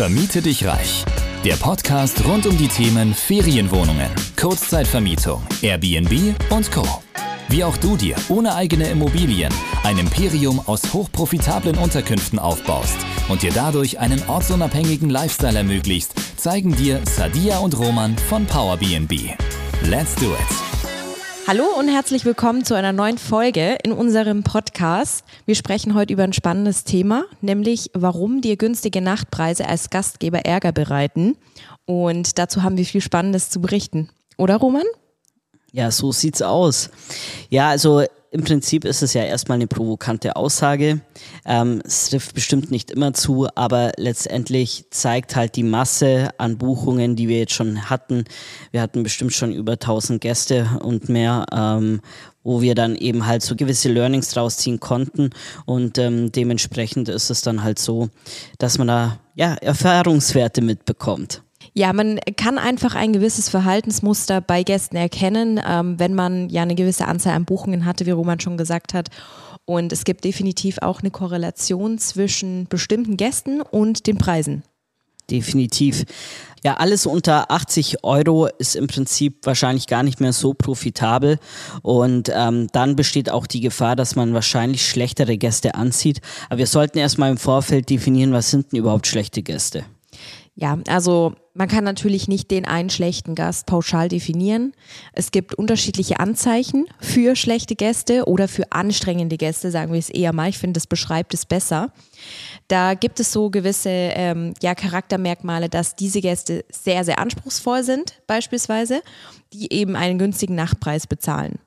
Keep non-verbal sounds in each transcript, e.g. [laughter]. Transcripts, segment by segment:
Vermiete dich reich. Der Podcast rund um die Themen Ferienwohnungen, Kurzzeitvermietung, Airbnb und Co. Wie auch du dir ohne eigene Immobilien ein Imperium aus hochprofitablen Unterkünften aufbaust und dir dadurch einen ortsunabhängigen Lifestyle ermöglicht, zeigen dir Sadia und Roman von PowerBnB. Let's do it! Hallo und herzlich willkommen zu einer neuen Folge in unserem Podcast. Wir sprechen heute über ein spannendes Thema, nämlich warum dir günstige Nachtpreise als Gastgeber Ärger bereiten. Und dazu haben wir viel Spannendes zu berichten. Oder Roman? Ja, so sieht's aus. Ja, also im Prinzip ist es ja erstmal eine provokante Aussage. Ähm, es trifft bestimmt nicht immer zu, aber letztendlich zeigt halt die Masse an Buchungen, die wir jetzt schon hatten. Wir hatten bestimmt schon über 1000 Gäste und mehr, ähm, wo wir dann eben halt so gewisse Learnings draus ziehen konnten. Und ähm, dementsprechend ist es dann halt so, dass man da ja Erfahrungswerte mitbekommt. Ja, man kann einfach ein gewisses Verhaltensmuster bei Gästen erkennen, ähm, wenn man ja eine gewisse Anzahl an Buchungen hatte, wie Roman schon gesagt hat. Und es gibt definitiv auch eine Korrelation zwischen bestimmten Gästen und den Preisen. Definitiv. Ja, alles unter 80 Euro ist im Prinzip wahrscheinlich gar nicht mehr so profitabel. Und ähm, dann besteht auch die Gefahr, dass man wahrscheinlich schlechtere Gäste anzieht. Aber wir sollten erstmal im Vorfeld definieren, was sind denn überhaupt schlechte Gäste? Ja, also man kann natürlich nicht den einen schlechten Gast pauschal definieren. Es gibt unterschiedliche Anzeichen für schlechte Gäste oder für anstrengende Gäste, sagen wir es eher mal. Ich finde, das beschreibt es besser. Da gibt es so gewisse ähm, ja, Charaktermerkmale, dass diese Gäste sehr, sehr anspruchsvoll sind, beispielsweise, die eben einen günstigen Nachtpreis bezahlen.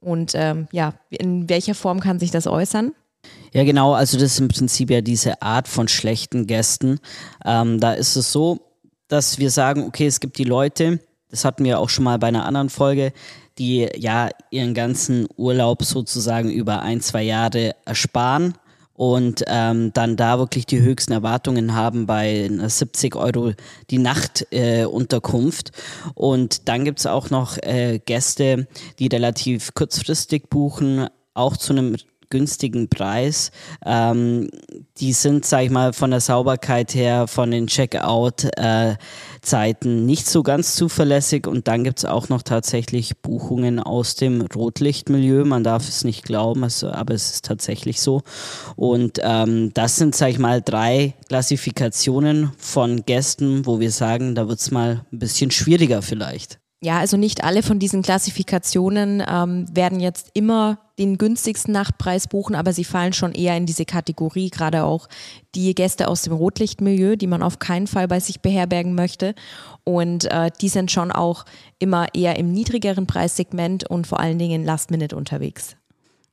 Und ähm, ja, in welcher Form kann sich das äußern? Ja, genau. Also das ist im Prinzip ja diese Art von schlechten Gästen. Ähm, da ist es so, dass wir sagen, okay, es gibt die Leute, das hatten wir auch schon mal bei einer anderen Folge, die ja ihren ganzen Urlaub sozusagen über ein, zwei Jahre ersparen und ähm, dann da wirklich die höchsten Erwartungen haben bei 70 Euro die Nachtunterkunft. Äh, und dann gibt's auch noch äh, Gäste, die relativ kurzfristig buchen, auch zu einem günstigen Preis. Ähm, die sind, sag ich mal, von der Sauberkeit her, von den Checkout-Zeiten nicht so ganz zuverlässig. Und dann gibt es auch noch tatsächlich Buchungen aus dem Rotlichtmilieu. Man darf es nicht glauben, also, aber es ist tatsächlich so. Und ähm, das sind, sag ich mal, drei Klassifikationen von Gästen, wo wir sagen, da wird es mal ein bisschen schwieriger vielleicht. Ja, also nicht alle von diesen Klassifikationen ähm, werden jetzt immer den günstigsten Nachtpreis buchen, aber sie fallen schon eher in diese Kategorie, gerade auch die Gäste aus dem Rotlichtmilieu, die man auf keinen Fall bei sich beherbergen möchte. Und äh, die sind schon auch immer eher im niedrigeren Preissegment und vor allen Dingen Last Minute unterwegs.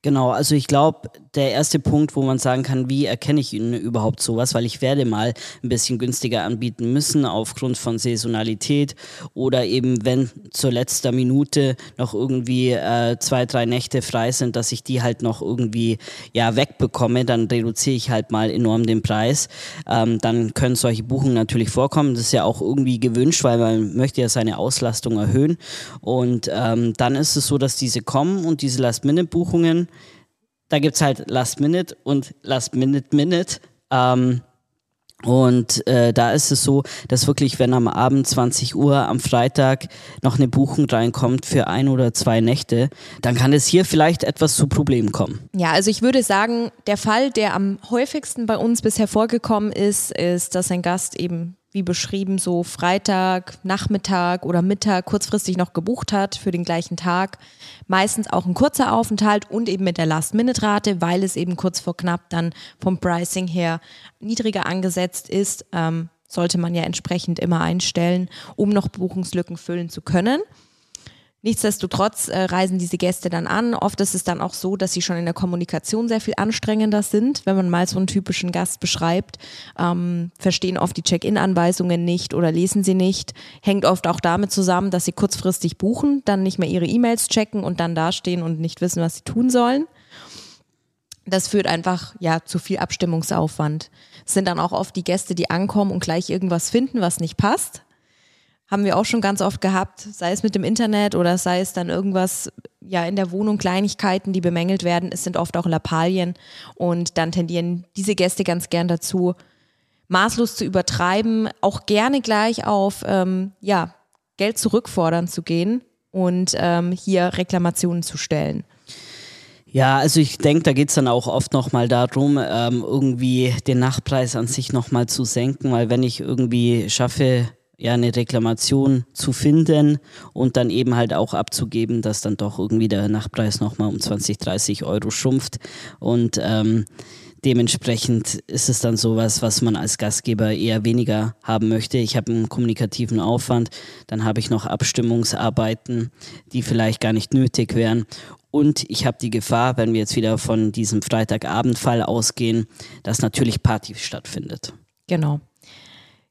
Genau, also ich glaube, der erste Punkt, wo man sagen kann, wie erkenne ich Ihnen überhaupt sowas, weil ich werde mal ein bisschen günstiger anbieten müssen aufgrund von Saisonalität oder eben wenn zur letzter Minute noch irgendwie äh, zwei, drei Nächte frei sind, dass ich die halt noch irgendwie ja wegbekomme, dann reduziere ich halt mal enorm den Preis. Ähm, dann können solche Buchungen natürlich vorkommen. Das ist ja auch irgendwie gewünscht, weil man möchte ja seine Auslastung erhöhen. Und ähm, dann ist es so, dass diese kommen und diese Last-Minute-Buchungen da gibt es halt Last Minute und Last Minute Minute. Ähm, und äh, da ist es so, dass wirklich, wenn am Abend 20 Uhr am Freitag noch eine Buchung reinkommt für ein oder zwei Nächte, dann kann es hier vielleicht etwas zu Problemen kommen. Ja, also ich würde sagen, der Fall, der am häufigsten bei uns bisher vorgekommen ist, ist, dass ein Gast eben wie beschrieben, so Freitag, Nachmittag oder Mittag kurzfristig noch gebucht hat für den gleichen Tag. Meistens auch ein kurzer Aufenthalt und eben mit der Last-Minute-Rate, weil es eben kurz vor knapp dann vom Pricing her niedriger angesetzt ist. Ähm, sollte man ja entsprechend immer einstellen, um noch Buchungslücken füllen zu können. Nichtsdestotrotz äh, reisen diese Gäste dann an. Oft ist es dann auch so, dass sie schon in der Kommunikation sehr viel anstrengender sind. Wenn man mal so einen typischen Gast beschreibt, ähm, verstehen oft die Check-in-Anweisungen nicht oder lesen sie nicht. Hängt oft auch damit zusammen, dass sie kurzfristig buchen, dann nicht mehr ihre E-Mails checken und dann dastehen und nicht wissen, was sie tun sollen. Das führt einfach ja zu viel Abstimmungsaufwand. Es sind dann auch oft die Gäste, die ankommen und gleich irgendwas finden, was nicht passt haben wir auch schon ganz oft gehabt, sei es mit dem Internet oder sei es dann irgendwas ja in der Wohnung, Kleinigkeiten, die bemängelt werden. Es sind oft auch Lappalien und dann tendieren diese Gäste ganz gern dazu, maßlos zu übertreiben, auch gerne gleich auf ähm, ja, Geld zurückfordern zu gehen und ähm, hier Reklamationen zu stellen. Ja, also ich denke, da geht es dann auch oft nochmal darum, ähm, irgendwie den Nachtpreis an sich nochmal zu senken, weil wenn ich irgendwie schaffe, ja, eine Reklamation zu finden und dann eben halt auch abzugeben, dass dann doch irgendwie der Nachtpreis nochmal um 20, 30 Euro schrumpft und ähm, Dementsprechend ist es dann sowas, was man als Gastgeber eher weniger haben möchte. Ich habe einen kommunikativen Aufwand, dann habe ich noch Abstimmungsarbeiten, die vielleicht gar nicht nötig wären. Und ich habe die Gefahr, wenn wir jetzt wieder von diesem Freitagabendfall ausgehen, dass natürlich Party stattfindet. Genau.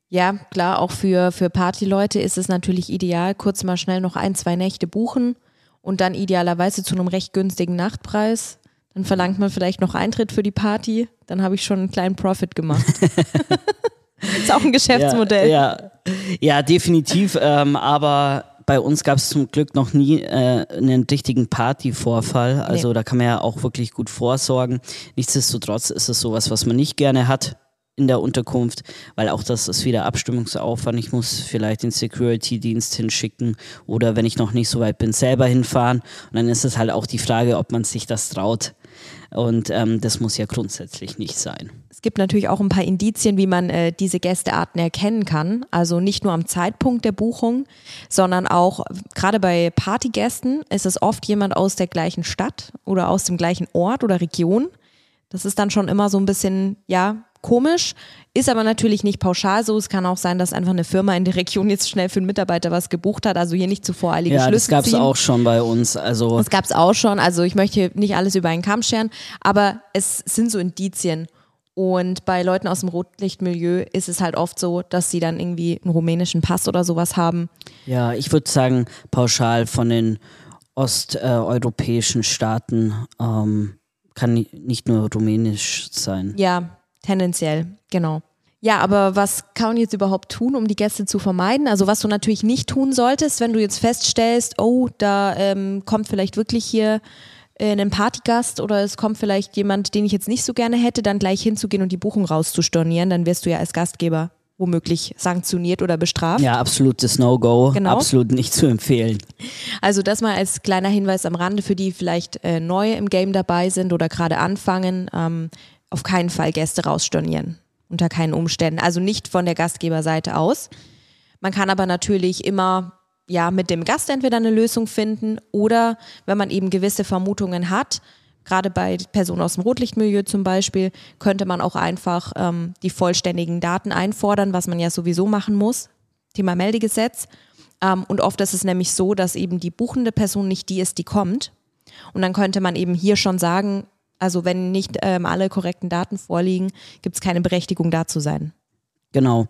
Ja, klar, auch für, für Partyleute ist es natürlich ideal, kurz mal schnell noch ein, zwei Nächte buchen und dann idealerweise zu einem recht günstigen Nachtpreis. Dann verlangt man vielleicht noch Eintritt für die Party. Dann habe ich schon einen kleinen Profit gemacht. [laughs] ist auch ein Geschäftsmodell. Ja, ja, ja definitiv. ähm, aber bei uns gab es zum Glück noch nie äh, einen richtigen Partyvorfall. Also nee. da kann man ja auch wirklich gut vorsorgen. Nichtsdestotrotz ist es sowas, was man nicht gerne hat in der Unterkunft, weil auch das ist wieder Abstimmungsaufwand. Ich muss vielleicht den Security-Dienst hinschicken oder wenn ich noch nicht so weit bin, selber hinfahren. Und dann ist es halt auch die Frage, ob man sich das traut. Und ähm, das muss ja grundsätzlich nicht sein. Es gibt natürlich auch ein paar Indizien, wie man äh, diese Gästearten erkennen kann. Also nicht nur am Zeitpunkt der Buchung, sondern auch gerade bei Partygästen ist es oft jemand aus der gleichen Stadt oder aus dem gleichen Ort oder Region. Das ist dann schon immer so ein bisschen, ja, komisch, ist aber natürlich nicht pauschal so. Es kann auch sein, dass einfach eine Firma in der Region jetzt schnell für einen Mitarbeiter was gebucht hat. Also hier nicht zu voreilige ja, Schlüsse das gab es auch schon bei uns. Also das gab es auch schon. Also ich möchte nicht alles über einen Kamm scheren, aber es sind so Indizien. Und bei Leuten aus dem Rotlichtmilieu ist es halt oft so, dass sie dann irgendwie einen rumänischen Pass oder sowas haben. Ja, ich würde sagen, pauschal von den osteuropäischen Staaten ähm, kann nicht nur rumänisch sein. Ja, Tendenziell, genau. Ja, aber was kann man jetzt überhaupt tun, um die Gäste zu vermeiden? Also was du natürlich nicht tun solltest, wenn du jetzt feststellst, oh, da ähm, kommt vielleicht wirklich hier äh, ein Partygast oder es kommt vielleicht jemand, den ich jetzt nicht so gerne hätte, dann gleich hinzugehen und die Buchung rauszustornieren, dann wirst du ja als Gastgeber womöglich sanktioniert oder bestraft. Ja, absolutes No-Go, genau. absolut nicht zu empfehlen. Also das mal als kleiner Hinweis am Rande für die vielleicht äh, neu im Game dabei sind oder gerade anfangen. Ähm, auf keinen Fall Gäste rausstornieren. Unter keinen Umständen. Also nicht von der Gastgeberseite aus. Man kann aber natürlich immer ja mit dem Gast entweder eine Lösung finden oder wenn man eben gewisse Vermutungen hat, gerade bei Personen aus dem Rotlichtmilieu zum Beispiel, könnte man auch einfach ähm, die vollständigen Daten einfordern, was man ja sowieso machen muss. Thema Meldegesetz. Ähm, und oft ist es nämlich so, dass eben die buchende Person nicht die ist, die kommt. Und dann könnte man eben hier schon sagen, also wenn nicht ähm, alle korrekten Daten vorliegen, gibt es keine Berechtigung da zu sein. Genau.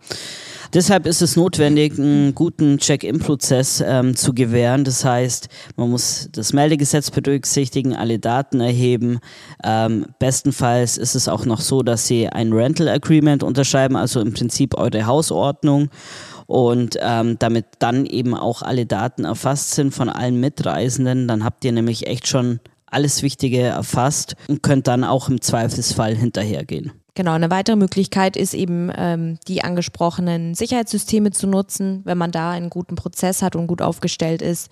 Deshalb ist es notwendig, einen guten Check-in-Prozess ähm, zu gewähren. Das heißt, man muss das Meldegesetz berücksichtigen, alle Daten erheben. Ähm, bestenfalls ist es auch noch so, dass Sie ein Rental Agreement unterschreiben, also im Prinzip eure Hausordnung. Und ähm, damit dann eben auch alle Daten erfasst sind von allen Mitreisenden, dann habt ihr nämlich echt schon alles Wichtige erfasst und könnt dann auch im Zweifelsfall hinterhergehen. Genau, eine weitere Möglichkeit ist eben, ähm, die angesprochenen Sicherheitssysteme zu nutzen, wenn man da einen guten Prozess hat und gut aufgestellt ist.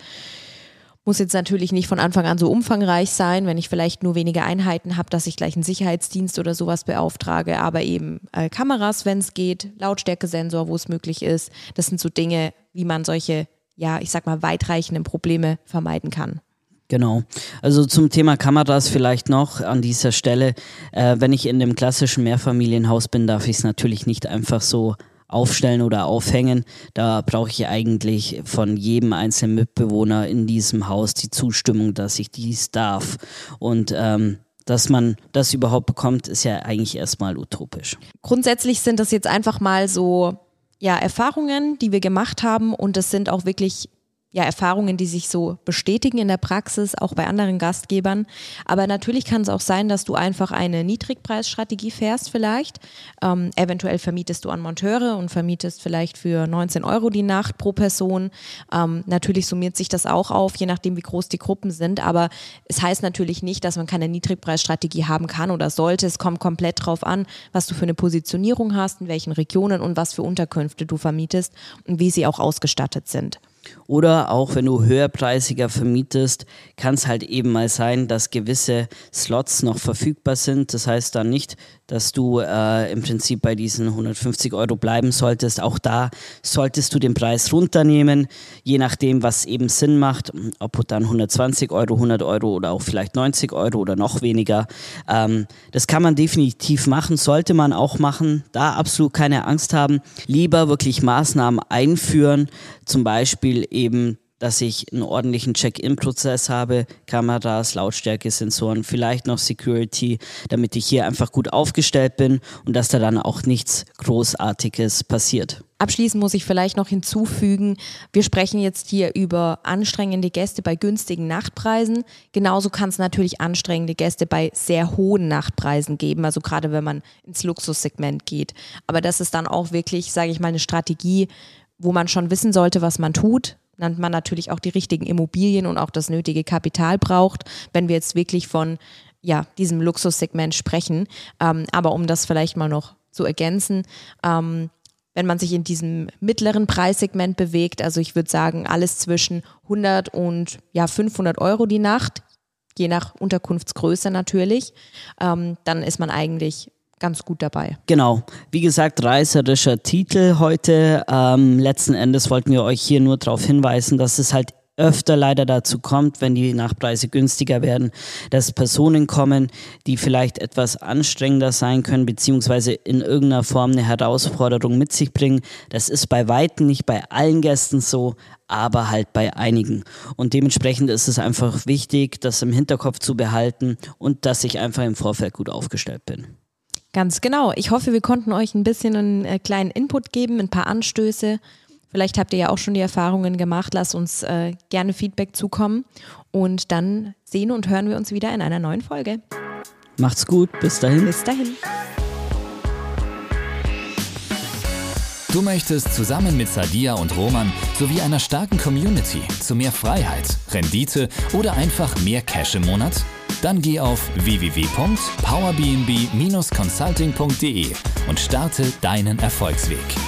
Muss jetzt natürlich nicht von Anfang an so umfangreich sein, wenn ich vielleicht nur wenige Einheiten habe, dass ich gleich einen Sicherheitsdienst oder sowas beauftrage, aber eben äh, Kameras, wenn es geht, Lautstärkesensor, wo es möglich ist. Das sind so Dinge, wie man solche, ja, ich sag mal, weitreichenden Probleme vermeiden kann. Genau. Also zum Thema Kameras vielleicht noch an dieser Stelle. Äh, wenn ich in dem klassischen Mehrfamilienhaus bin, darf ich es natürlich nicht einfach so aufstellen oder aufhängen. Da brauche ich eigentlich von jedem einzelnen Mitbewohner in diesem Haus die Zustimmung, dass ich dies darf. Und ähm, dass man das überhaupt bekommt, ist ja eigentlich erstmal utopisch. Grundsätzlich sind das jetzt einfach mal so ja, Erfahrungen, die wir gemacht haben und das sind auch wirklich ja, Erfahrungen, die sich so bestätigen in der Praxis, auch bei anderen Gastgebern. Aber natürlich kann es auch sein, dass du einfach eine Niedrigpreisstrategie fährst vielleicht. Ähm, eventuell vermietest du an Monteure und vermietest vielleicht für 19 Euro die Nacht pro Person. Ähm, natürlich summiert sich das auch auf, je nachdem, wie groß die Gruppen sind. Aber es heißt natürlich nicht, dass man keine Niedrigpreisstrategie haben kann oder sollte. Es kommt komplett drauf an, was du für eine Positionierung hast, in welchen Regionen und was für Unterkünfte du vermietest und wie sie auch ausgestattet sind. Oder auch wenn du höherpreisiger vermietest, kann es halt eben mal sein, dass gewisse Slots noch verfügbar sind. Das heißt dann nicht, dass du äh, im Prinzip bei diesen 150 Euro bleiben solltest. Auch da solltest du den Preis runternehmen, je nachdem, was eben Sinn macht. Ob dann 120 Euro, 100 Euro oder auch vielleicht 90 Euro oder noch weniger. Ähm, das kann man definitiv machen, sollte man auch machen. Da absolut keine Angst haben. Lieber wirklich Maßnahmen einführen, zum Beispiel eben dass ich einen ordentlichen Check-in-Prozess habe, Kameras, Lautstärke, Sensoren, vielleicht noch Security, damit ich hier einfach gut aufgestellt bin und dass da dann auch nichts Großartiges passiert. Abschließend muss ich vielleicht noch hinzufügen, wir sprechen jetzt hier über anstrengende Gäste bei günstigen Nachtpreisen. Genauso kann es natürlich anstrengende Gäste bei sehr hohen Nachtpreisen geben, also gerade wenn man ins Luxussegment geht. Aber das ist dann auch wirklich, sage ich mal, eine Strategie, wo man schon wissen sollte, was man tut, dann man natürlich auch die richtigen Immobilien und auch das nötige Kapital braucht, wenn wir jetzt wirklich von ja, diesem Luxussegment sprechen. Ähm, aber um das vielleicht mal noch zu ergänzen, ähm, wenn man sich in diesem mittleren Preissegment bewegt, also ich würde sagen, alles zwischen 100 und ja, 500 Euro die Nacht, je nach Unterkunftsgröße natürlich, ähm, dann ist man eigentlich ganz gut dabei. Genau. Wie gesagt, reißerischer Titel heute. Ähm, letzten Endes wollten wir euch hier nur darauf hinweisen, dass es halt öfter leider dazu kommt, wenn die Nachpreise günstiger werden, dass Personen kommen, die vielleicht etwas anstrengender sein können, beziehungsweise in irgendeiner Form eine Herausforderung mit sich bringen. Das ist bei weitem nicht bei allen Gästen so, aber halt bei einigen. Und dementsprechend ist es einfach wichtig, das im Hinterkopf zu behalten und dass ich einfach im Vorfeld gut aufgestellt bin. Ganz genau. Ich hoffe, wir konnten euch ein bisschen einen äh, kleinen Input geben, ein paar Anstöße. Vielleicht habt ihr ja auch schon die Erfahrungen gemacht. Lasst uns äh, gerne Feedback zukommen. Und dann sehen und hören wir uns wieder in einer neuen Folge. Macht's gut. Bis dahin. Bis dahin. Du möchtest zusammen mit Sadia und Roman sowie einer starken Community zu mehr Freiheit, Rendite oder einfach mehr Cash im Monat? Dann geh auf www.powerbnb-consulting.de und starte deinen Erfolgsweg.